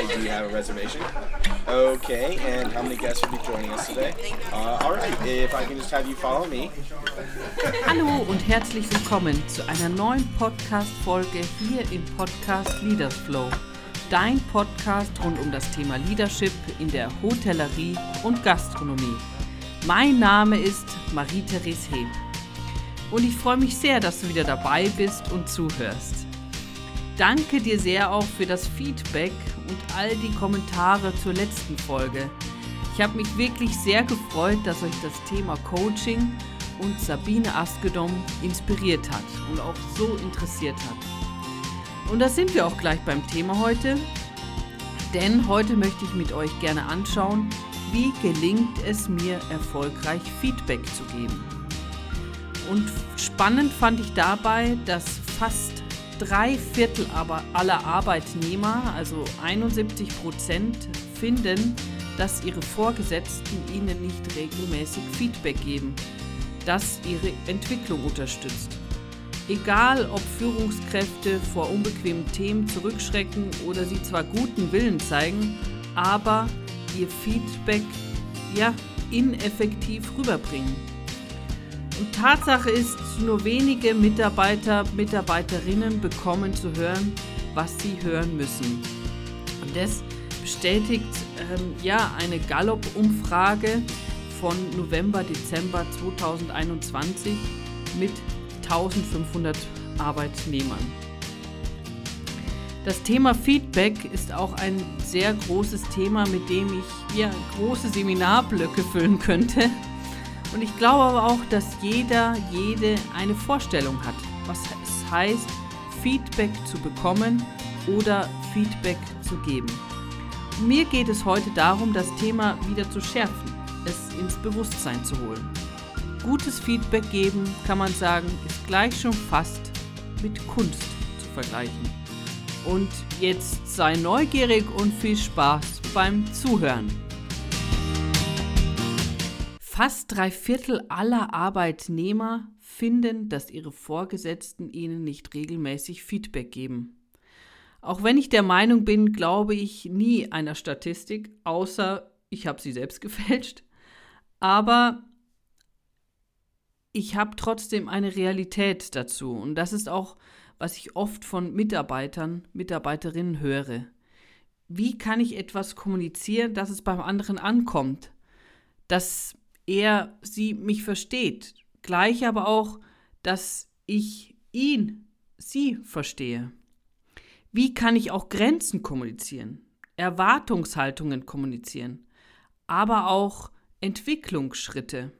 I do have a reservation. Okay, and how many guests will be joining us today? Uh, all right, if I can just have you follow me. Hallo und herzlich willkommen zu einer neuen Podcast-Folge hier im Podcast Leaders Flow. Dein Podcast rund um das Thema Leadership in der Hotellerie und Gastronomie. Mein Name ist Marie-Therese Heb und ich freue mich sehr, dass du wieder dabei bist und zuhörst. Danke dir sehr auch für das Feedback und all die Kommentare zur letzten Folge. Ich habe mich wirklich sehr gefreut, dass euch das Thema Coaching und Sabine Askedom inspiriert hat und auch so interessiert hat. Und da sind wir auch gleich beim Thema heute, denn heute möchte ich mit euch gerne anschauen, wie gelingt es mir erfolgreich Feedback zu geben. Und spannend fand ich dabei, dass fast drei Viertel aber aller Arbeitnehmer, also 71 Prozent, finden, dass ihre Vorgesetzten ihnen nicht regelmäßig Feedback geben, das ihre Entwicklung unterstützt. Egal, ob Führungskräfte vor unbequemen Themen zurückschrecken oder sie zwar guten Willen zeigen, aber ihr Feedback ja ineffektiv rüberbringen. Tatsache ist, nur wenige Mitarbeiter, Mitarbeiterinnen bekommen zu hören, was sie hören müssen. Und das bestätigt ähm, ja eine Gallup-Umfrage von November, Dezember 2021 mit 1500 Arbeitnehmern. Das Thema Feedback ist auch ein sehr großes Thema, mit dem ich ja große Seminarblöcke füllen könnte. Und ich glaube aber auch, dass jeder, jede eine Vorstellung hat, was es heißt, Feedback zu bekommen oder Feedback zu geben. Mir geht es heute darum, das Thema wieder zu schärfen, es ins Bewusstsein zu holen. Gutes Feedback geben, kann man sagen, ist gleich schon fast mit Kunst zu vergleichen. Und jetzt sei neugierig und viel Spaß beim Zuhören. Fast drei Viertel aller Arbeitnehmer finden, dass ihre Vorgesetzten ihnen nicht regelmäßig Feedback geben. Auch wenn ich der Meinung bin, glaube ich nie einer Statistik, außer ich habe sie selbst gefälscht. Aber ich habe trotzdem eine Realität dazu. Und das ist auch, was ich oft von Mitarbeitern, Mitarbeiterinnen höre. Wie kann ich etwas kommunizieren, dass es beim anderen ankommt? Dass er sie mich versteht. Gleich aber auch, dass ich ihn, sie verstehe. Wie kann ich auch Grenzen kommunizieren, Erwartungshaltungen kommunizieren, aber auch Entwicklungsschritte?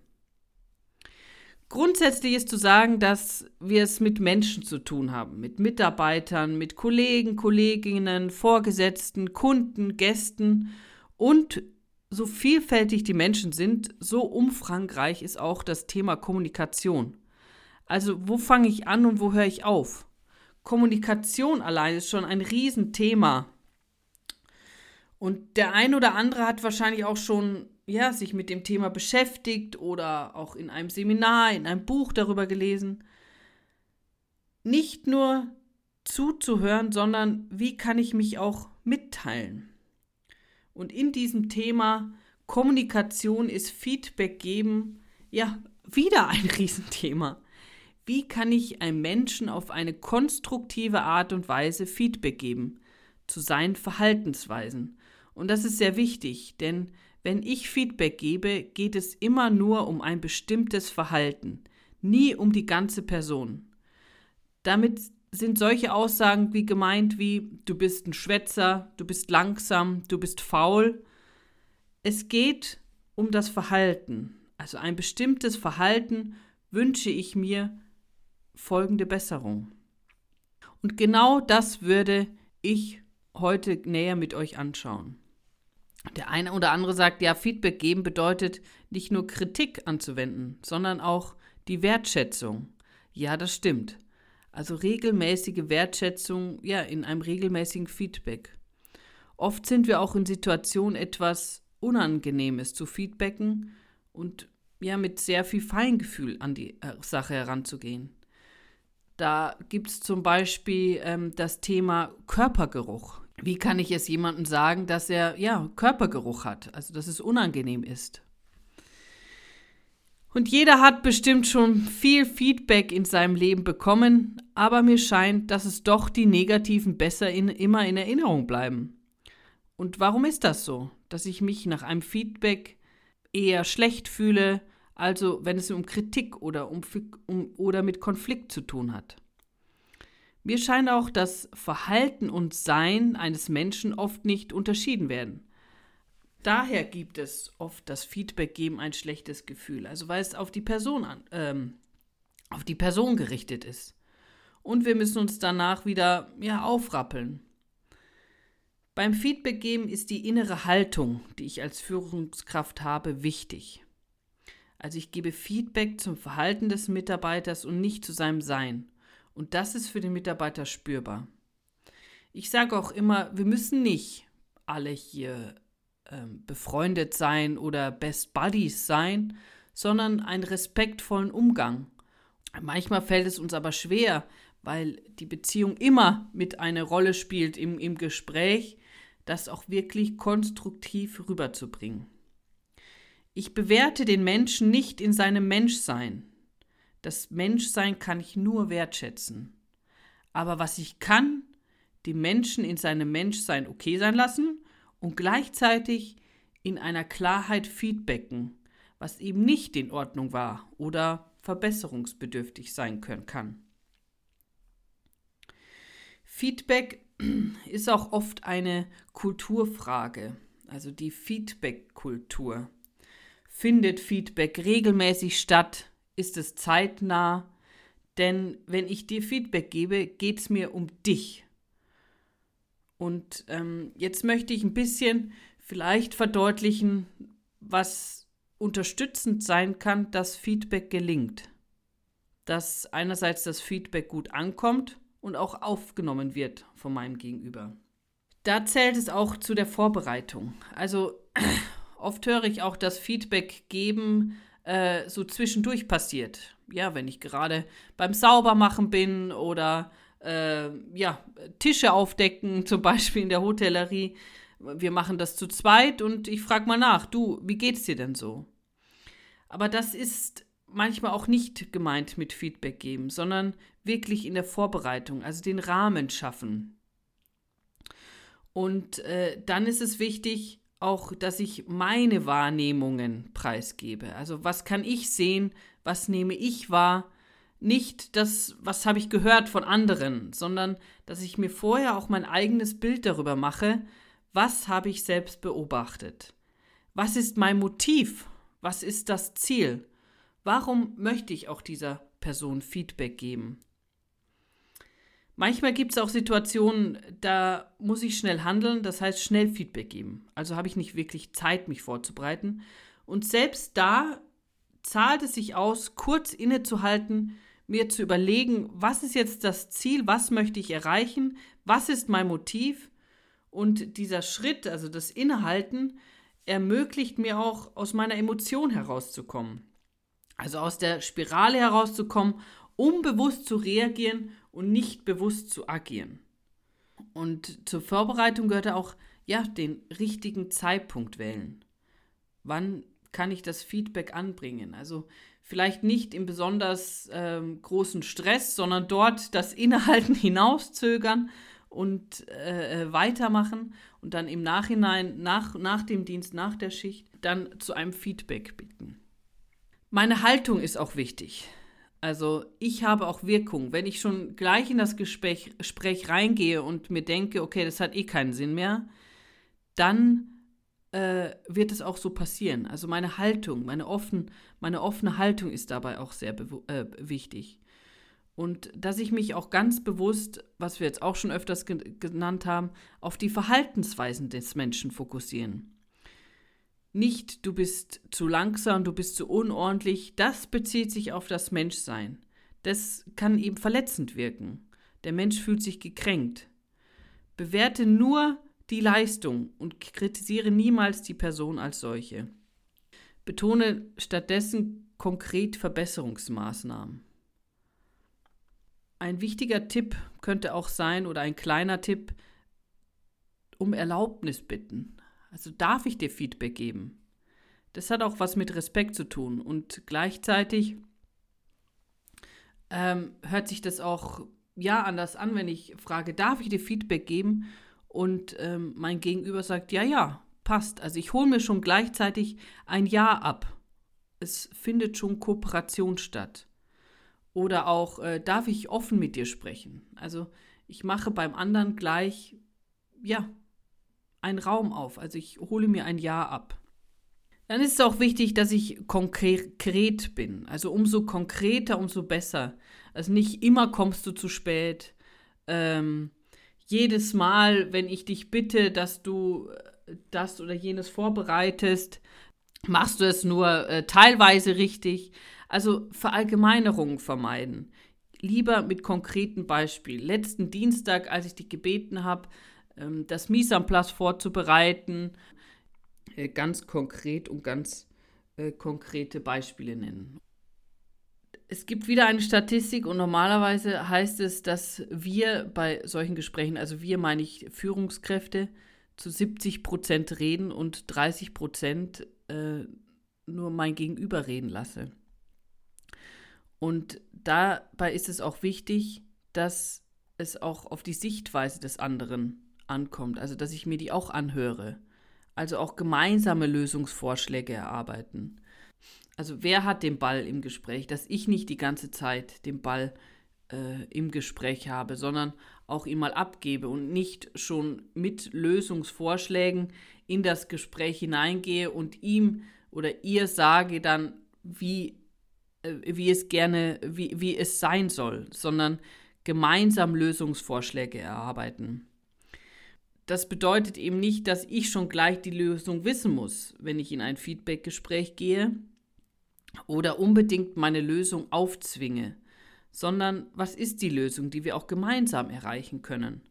Grundsätzlich ist zu sagen, dass wir es mit Menschen zu tun haben, mit Mitarbeitern, mit Kollegen, Kolleginnen, Vorgesetzten, Kunden, Gästen und so vielfältig die Menschen sind, so umfangreich ist auch das Thema Kommunikation. Also wo fange ich an und wo höre ich auf? Kommunikation allein ist schon ein Riesenthema. Und der ein oder andere hat wahrscheinlich auch schon ja, sich mit dem Thema beschäftigt oder auch in einem Seminar, in einem Buch darüber gelesen. Nicht nur zuzuhören, sondern wie kann ich mich auch mitteilen? Und in diesem Thema Kommunikation ist Feedback geben ja wieder ein Riesenthema. Wie kann ich einem Menschen auf eine konstruktive Art und Weise Feedback geben zu seinen Verhaltensweisen? Und das ist sehr wichtig, denn wenn ich Feedback gebe, geht es immer nur um ein bestimmtes Verhalten, nie um die ganze Person. Damit sind solche Aussagen wie gemeint wie du bist ein Schwätzer, du bist langsam, du bist faul. Es geht um das Verhalten. Also ein bestimmtes Verhalten wünsche ich mir folgende Besserung. Und genau das würde ich heute näher mit euch anschauen. Der eine oder andere sagt, ja, Feedback geben bedeutet nicht nur Kritik anzuwenden, sondern auch die Wertschätzung. Ja, das stimmt. Also regelmäßige Wertschätzung, ja, in einem regelmäßigen Feedback. Oft sind wir auch in Situationen etwas Unangenehmes zu feedbacken und ja, mit sehr viel Feingefühl an die äh, Sache heranzugehen. Da gibt es zum Beispiel ähm, das Thema Körpergeruch. Wie kann ich es jemandem sagen, dass er ja Körpergeruch hat, also dass es unangenehm ist? Und jeder hat bestimmt schon viel Feedback in seinem Leben bekommen, aber mir scheint, dass es doch die negativen besser in, immer in Erinnerung bleiben. Und warum ist das so, dass ich mich nach einem Feedback eher schlecht fühle, also wenn es um Kritik oder, um, um, oder mit Konflikt zu tun hat? Mir scheint auch, dass Verhalten und Sein eines Menschen oft nicht unterschieden werden. Daher gibt es oft das Feedback geben ein schlechtes Gefühl, also weil es auf die Person an, ähm, auf die Person gerichtet ist. Und wir müssen uns danach wieder ja, aufrappeln. Beim Feedback geben ist die innere Haltung, die ich als Führungskraft habe, wichtig. Also ich gebe Feedback zum Verhalten des Mitarbeiters und nicht zu seinem Sein. Und das ist für den Mitarbeiter spürbar. Ich sage auch immer, wir müssen nicht alle hier ähm, befreundet sein oder Best Buddies sein, sondern einen respektvollen Umgang. Manchmal fällt es uns aber schwer, weil die Beziehung immer mit einer Rolle spielt im, im Gespräch, das auch wirklich konstruktiv rüberzubringen. Ich bewerte den Menschen nicht in seinem Menschsein. Das Menschsein kann ich nur wertschätzen. Aber was ich kann, die Menschen in seinem Menschsein okay sein lassen und gleichzeitig in einer Klarheit feedbacken, was eben nicht in Ordnung war oder verbesserungsbedürftig sein können kann. Feedback ist auch oft eine Kulturfrage, also die Feedback-Kultur. Findet Feedback regelmäßig statt? Ist es zeitnah? Denn wenn ich dir Feedback gebe, geht es mir um dich. Und ähm, jetzt möchte ich ein bisschen vielleicht verdeutlichen, was unterstützend sein kann, dass Feedback gelingt. Dass einerseits das Feedback gut ankommt und auch aufgenommen wird von meinem Gegenüber. Da zählt es auch zu der Vorbereitung. Also oft höre ich auch, dass Feedback geben äh, so zwischendurch passiert. Ja, wenn ich gerade beim Saubermachen bin oder äh, ja, Tische aufdecken, zum Beispiel in der Hotellerie. Wir machen das zu zweit und ich frage mal nach, du, wie geht's dir denn so? Aber das ist manchmal auch nicht gemeint mit Feedback geben, sondern wirklich in der Vorbereitung, also den Rahmen schaffen. Und äh, dann ist es wichtig, auch, dass ich meine Wahrnehmungen preisgebe. Also was kann ich sehen, was nehme ich wahr, nicht das, was habe ich gehört von anderen, sondern dass ich mir vorher auch mein eigenes Bild darüber mache, was habe ich selbst beobachtet. Was ist mein Motiv? Was ist das Ziel? Warum möchte ich auch dieser Person Feedback geben? Manchmal gibt es auch Situationen, da muss ich schnell handeln, das heißt schnell Feedback geben. Also habe ich nicht wirklich Zeit, mich vorzubereiten. Und selbst da zahlt es sich aus, kurz innezuhalten, mir zu überlegen, was ist jetzt das Ziel, was möchte ich erreichen, was ist mein Motiv. Und dieser Schritt, also das Innehalten, ermöglicht mir auch, aus meiner Emotion herauszukommen. Also aus der Spirale herauszukommen, um bewusst zu reagieren und nicht bewusst zu agieren. Und zur Vorbereitung gehört auch, ja, den richtigen Zeitpunkt wählen. Wann kann ich das Feedback anbringen? Also vielleicht nicht im besonders ähm, großen Stress, sondern dort das Innehalten hinauszögern und äh, äh, weitermachen und dann im Nachhinein, nach, nach dem Dienst, nach der Schicht, dann zu einem Feedback bitten. Meine Haltung ist auch wichtig. Also ich habe auch Wirkung. Wenn ich schon gleich in das Gespräch, Gespräch reingehe und mir denke, okay, das hat eh keinen Sinn mehr, dann äh, wird es auch so passieren. Also meine Haltung, meine, offen, meine offene Haltung ist dabei auch sehr äh, wichtig. Und dass ich mich auch ganz bewusst, was wir jetzt auch schon öfters ge genannt haben, auf die Verhaltensweisen des Menschen fokussieren. Nicht, du bist zu langsam, du bist zu unordentlich, das bezieht sich auf das Menschsein. Das kann eben verletzend wirken. Der Mensch fühlt sich gekränkt. Bewerte nur die Leistung und kritisiere niemals die Person als solche. Betone stattdessen konkret Verbesserungsmaßnahmen. Ein wichtiger Tipp könnte auch sein oder ein kleiner Tipp, um Erlaubnis bitten. Also darf ich dir Feedback geben? Das hat auch was mit Respekt zu tun und gleichzeitig ähm, hört sich das auch ja anders an, wenn ich frage, darf ich dir Feedback geben? Und ähm, mein Gegenüber sagt, ja, ja, passt. Also ich hole mir schon gleichzeitig ein Ja ab. Es findet schon Kooperation statt. Oder auch, äh, darf ich offen mit dir sprechen? Also ich mache beim anderen gleich, ja, einen Raum auf. Also ich hole mir ein Ja ab. Dann ist es auch wichtig, dass ich konkret bin. Also umso konkreter, umso besser. Also nicht immer kommst du zu spät. Ähm, jedes Mal, wenn ich dich bitte, dass du äh, das oder jenes vorbereitest, machst du es nur äh, teilweise richtig. Also Verallgemeinerungen vermeiden. Lieber mit konkreten Beispielen. Letzten Dienstag, als ich dich gebeten habe, ähm, das place vorzubereiten, äh, ganz konkret und ganz äh, konkrete Beispiele nennen. Es gibt wieder eine Statistik und normalerweise heißt es, dass wir bei solchen Gesprächen, also wir meine ich Führungskräfte, zu 70 Prozent reden und 30 Prozent äh, nur mein Gegenüber reden lasse. Und dabei ist es auch wichtig, dass es auch auf die Sichtweise des anderen ankommt, also dass ich mir die auch anhöre. Also auch gemeinsame Lösungsvorschläge erarbeiten. Also wer hat den Ball im Gespräch, dass ich nicht die ganze Zeit den Ball äh, im Gespräch habe, sondern auch ihn mal abgebe und nicht schon mit Lösungsvorschlägen in das Gespräch hineingehe und ihm oder ihr sage dann, wie, äh, wie es gerne, wie, wie es sein soll, sondern gemeinsam Lösungsvorschläge erarbeiten. Das bedeutet eben nicht, dass ich schon gleich die Lösung wissen muss, wenn ich in ein Feedback-Gespräch gehe, oder unbedingt meine Lösung aufzwinge, sondern was ist die Lösung, die wir auch gemeinsam erreichen können?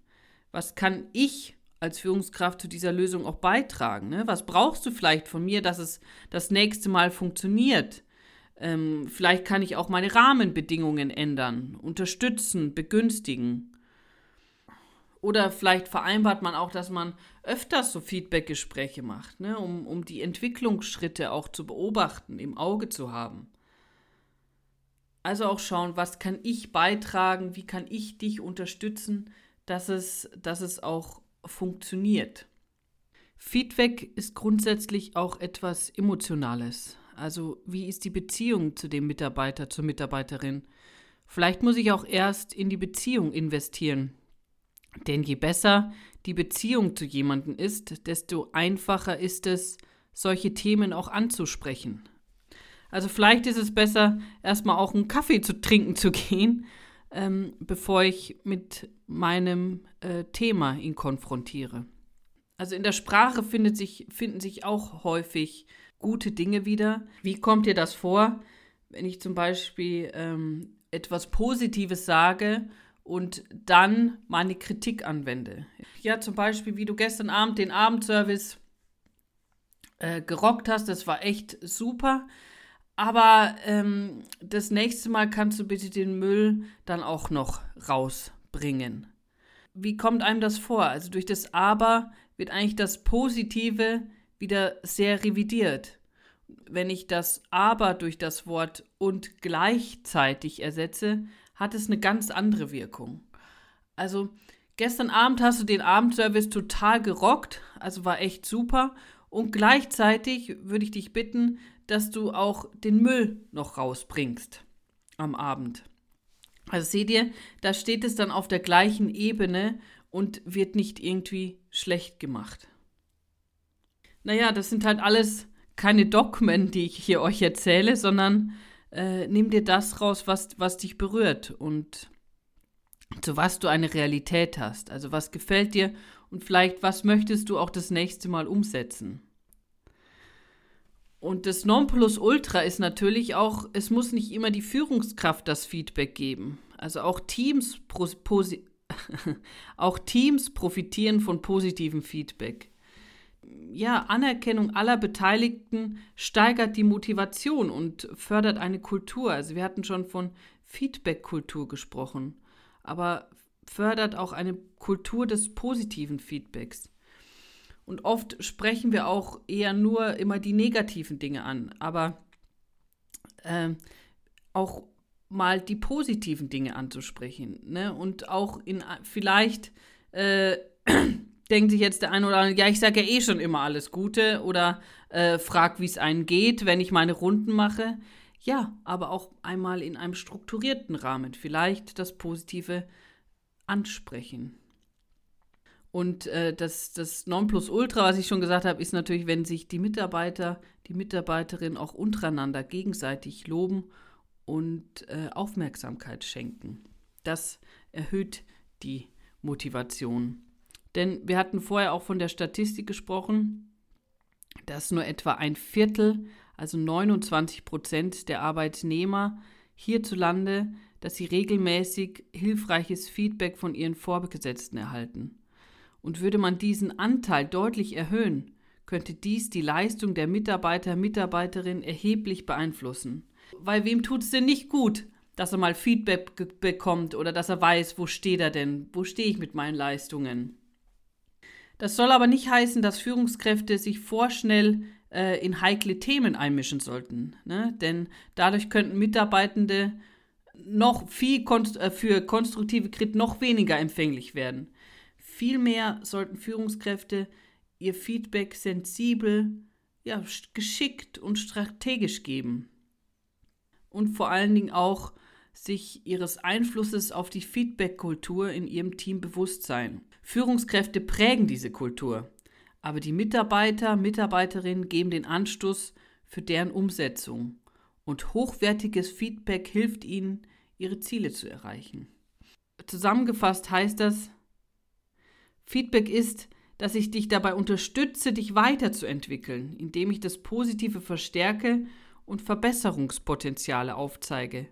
Was kann ich als Führungskraft zu dieser Lösung auch beitragen? Ne? Was brauchst du vielleicht von mir, dass es das nächste Mal funktioniert? Ähm, vielleicht kann ich auch meine Rahmenbedingungen ändern, unterstützen, begünstigen. Oder vielleicht vereinbart man auch, dass man öfters so Feedback-Gespräche macht, ne, um, um die Entwicklungsschritte auch zu beobachten, im Auge zu haben. Also auch schauen, was kann ich beitragen, wie kann ich dich unterstützen, dass es, dass es auch funktioniert. Feedback ist grundsätzlich auch etwas Emotionales. Also wie ist die Beziehung zu dem Mitarbeiter, zur Mitarbeiterin? Vielleicht muss ich auch erst in die Beziehung investieren, denn je besser die Beziehung zu jemandem ist, desto einfacher ist es, solche Themen auch anzusprechen. Also vielleicht ist es besser, erstmal auch einen Kaffee zu trinken zu gehen, ähm, bevor ich mit meinem äh, Thema ihn konfrontiere. Also in der Sprache sich, finden sich auch häufig gute Dinge wieder. Wie kommt dir das vor, wenn ich zum Beispiel ähm, etwas Positives sage und dann meine Kritik anwende. Ja, zum Beispiel, wie du gestern Abend den Abendservice äh, gerockt hast, das war echt super. Aber ähm, das nächste Mal kannst du bitte den Müll dann auch noch rausbringen. Wie kommt einem das vor? Also durch das Aber wird eigentlich das Positive wieder sehr revidiert. Wenn ich das Aber durch das Wort und gleichzeitig ersetze, hat es eine ganz andere Wirkung. Also gestern Abend hast du den Abendservice total gerockt, also war echt super. Und gleichzeitig würde ich dich bitten, dass du auch den Müll noch rausbringst am Abend. Also seht ihr, da steht es dann auf der gleichen Ebene und wird nicht irgendwie schlecht gemacht. Naja, das sind halt alles keine Dogmen, die ich hier euch erzähle, sondern äh, nimm dir das raus, was, was dich berührt und zu was du eine Realität hast. Also was gefällt dir und vielleicht was möchtest du auch das nächste Mal umsetzen. Und das Nonplusultra ist natürlich auch, es muss nicht immer die Führungskraft das Feedback geben. Also auch Teams, auch Teams profitieren von positivem Feedback ja, Anerkennung aller Beteiligten steigert die Motivation und fördert eine Kultur. Also wir hatten schon von Feedback-Kultur gesprochen, aber fördert auch eine Kultur des positiven Feedbacks. Und oft sprechen wir auch eher nur immer die negativen Dinge an, aber äh, auch mal die positiven Dinge anzusprechen. Ne? Und auch in vielleicht äh, denkt sich jetzt der eine oder andere, ja, ich sage ja eh schon immer alles Gute oder äh, frag, wie es einen geht, wenn ich meine Runden mache. Ja, aber auch einmal in einem strukturierten Rahmen vielleicht das Positive ansprechen. Und äh, das, das Nonplusultra, was ich schon gesagt habe, ist natürlich, wenn sich die Mitarbeiter, die Mitarbeiterin auch untereinander gegenseitig loben und äh, Aufmerksamkeit schenken. Das erhöht die Motivation. Denn wir hatten vorher auch von der Statistik gesprochen, dass nur etwa ein Viertel, also 29 Prozent der Arbeitnehmer hierzulande, dass sie regelmäßig hilfreiches Feedback von ihren Vorgesetzten erhalten. Und würde man diesen Anteil deutlich erhöhen, könnte dies die Leistung der Mitarbeiter, Mitarbeiterin erheblich beeinflussen. Weil wem tut es denn nicht gut, dass er mal Feedback bekommt oder dass er weiß, wo steht er denn, wo stehe ich mit meinen Leistungen. Das soll aber nicht heißen, dass Führungskräfte sich vorschnell äh, in heikle Themen einmischen sollten, ne? denn dadurch könnten Mitarbeitende noch viel konst äh, für konstruktive Kritik noch weniger empfänglich werden. Vielmehr sollten Führungskräfte ihr Feedback sensibel, ja, geschickt und strategisch geben. Und vor allen Dingen auch sich ihres Einflusses auf die Feedback-Kultur in ihrem Team bewusst sein. Führungskräfte prägen diese Kultur, aber die Mitarbeiter, Mitarbeiterinnen geben den Anstoß für deren Umsetzung. Und hochwertiges Feedback hilft ihnen, ihre Ziele zu erreichen. Zusammengefasst heißt das, Feedback ist, dass ich dich dabei unterstütze, dich weiterzuentwickeln, indem ich das Positive verstärke und Verbesserungspotenziale aufzeige.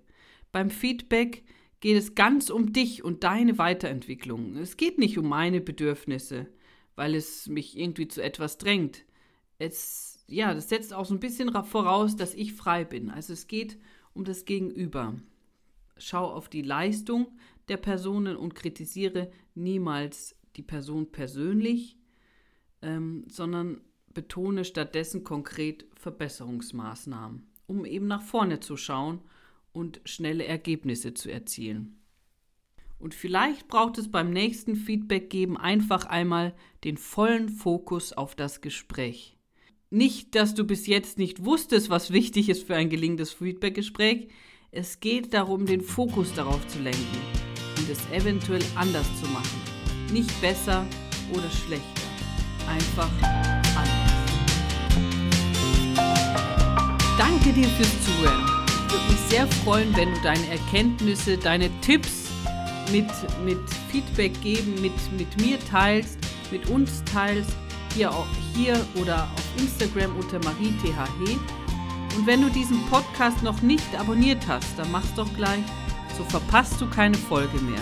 Beim Feedback geht es ganz um dich und deine Weiterentwicklung. Es geht nicht um meine Bedürfnisse, weil es mich irgendwie zu etwas drängt. Es, ja, das setzt auch so ein bisschen voraus, dass ich frei bin. Also es geht um das Gegenüber. Schau auf die Leistung der Personen und kritisiere niemals die Person persönlich, ähm, sondern betone stattdessen konkret Verbesserungsmaßnahmen, um eben nach vorne zu schauen und schnelle Ergebnisse zu erzielen. Und vielleicht braucht es beim nächsten Feedback geben einfach einmal den vollen Fokus auf das Gespräch. Nicht, dass du bis jetzt nicht wusstest, was wichtig ist für ein gelingendes Feedbackgespräch. Es geht darum, den Fokus darauf zu lenken und es eventuell anders zu machen. Nicht besser oder schlechter. Einfach anders. Danke dir fürs Zuhören. Ich würde mich sehr freuen, wenn du deine Erkenntnisse, deine Tipps mit, mit Feedback geben, mit, mit mir teilst, mit uns teilst, hier, auch, hier oder auf Instagram unter mariethhe. Und wenn du diesen Podcast noch nicht abonniert hast, dann mach's doch gleich, so verpasst du keine Folge mehr.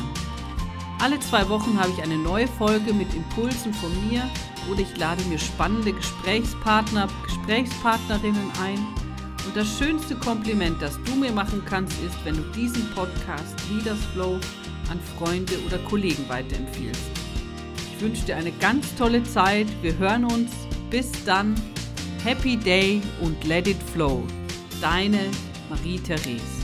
Alle zwei Wochen habe ich eine neue Folge mit Impulsen von mir oder ich lade mir spannende Gesprächspartner, Gesprächspartnerinnen ein. Und das schönste Kompliment, das du mir machen kannst, ist, wenn du diesen Podcast Leaders Flow an Freunde oder Kollegen weiterempfiehlst. Ich wünsche dir eine ganz tolle Zeit. Wir hören uns. Bis dann. Happy Day und let it flow. Deine Marie-Therese.